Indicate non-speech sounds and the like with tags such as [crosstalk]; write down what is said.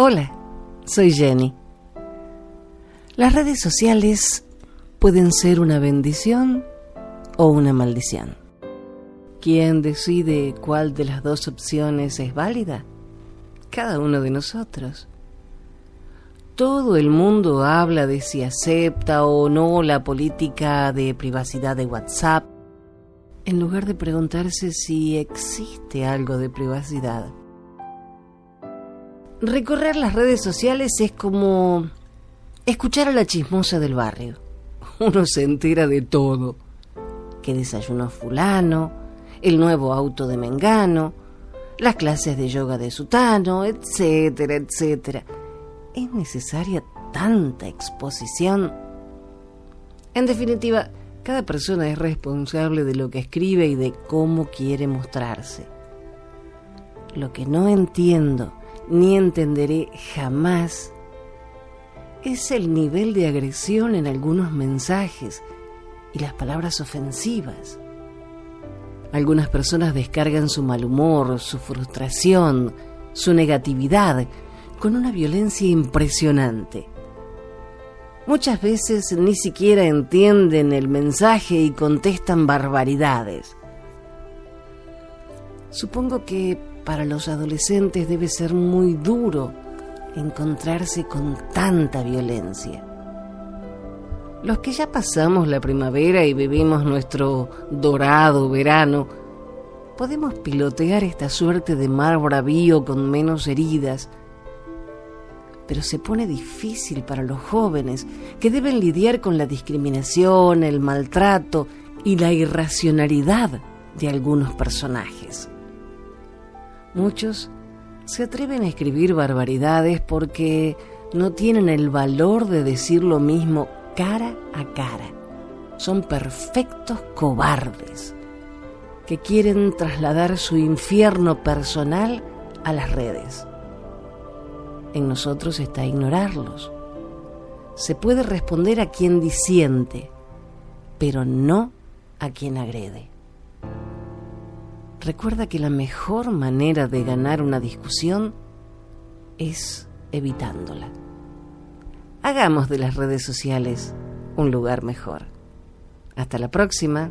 Hola, soy Jenny. Las redes sociales pueden ser una bendición o una maldición. ¿Quién decide cuál de las dos opciones es válida? Cada uno de nosotros. Todo el mundo habla de si acepta o no la política de privacidad de WhatsApp, en lugar de preguntarse si existe algo de privacidad. Recorrer las redes sociales es como escuchar a la chismosa del barrio. [laughs] Uno se entera de todo. Que desayunó fulano, el nuevo auto de Mengano, las clases de yoga de Sutano, etcétera, etcétera. ¿Es necesaria tanta exposición? En definitiva, cada persona es responsable de lo que escribe y de cómo quiere mostrarse. Lo que no entiendo ni entenderé jamás es el nivel de agresión en algunos mensajes y las palabras ofensivas. Algunas personas descargan su mal humor, su frustración, su negatividad con una violencia impresionante. Muchas veces ni siquiera entienden el mensaje y contestan barbaridades. Supongo que para los adolescentes debe ser muy duro encontrarse con tanta violencia. Los que ya pasamos la primavera y vivimos nuestro dorado verano, podemos pilotear esta suerte de mar bravío con menos heridas, pero se pone difícil para los jóvenes que deben lidiar con la discriminación, el maltrato y la irracionalidad de algunos personajes. Muchos se atreven a escribir barbaridades porque no tienen el valor de decir lo mismo cara a cara. Son perfectos cobardes que quieren trasladar su infierno personal a las redes. En nosotros está ignorarlos. Se puede responder a quien disiente, pero no a quien agrede. Recuerda que la mejor manera de ganar una discusión es evitándola. Hagamos de las redes sociales un lugar mejor. Hasta la próxima.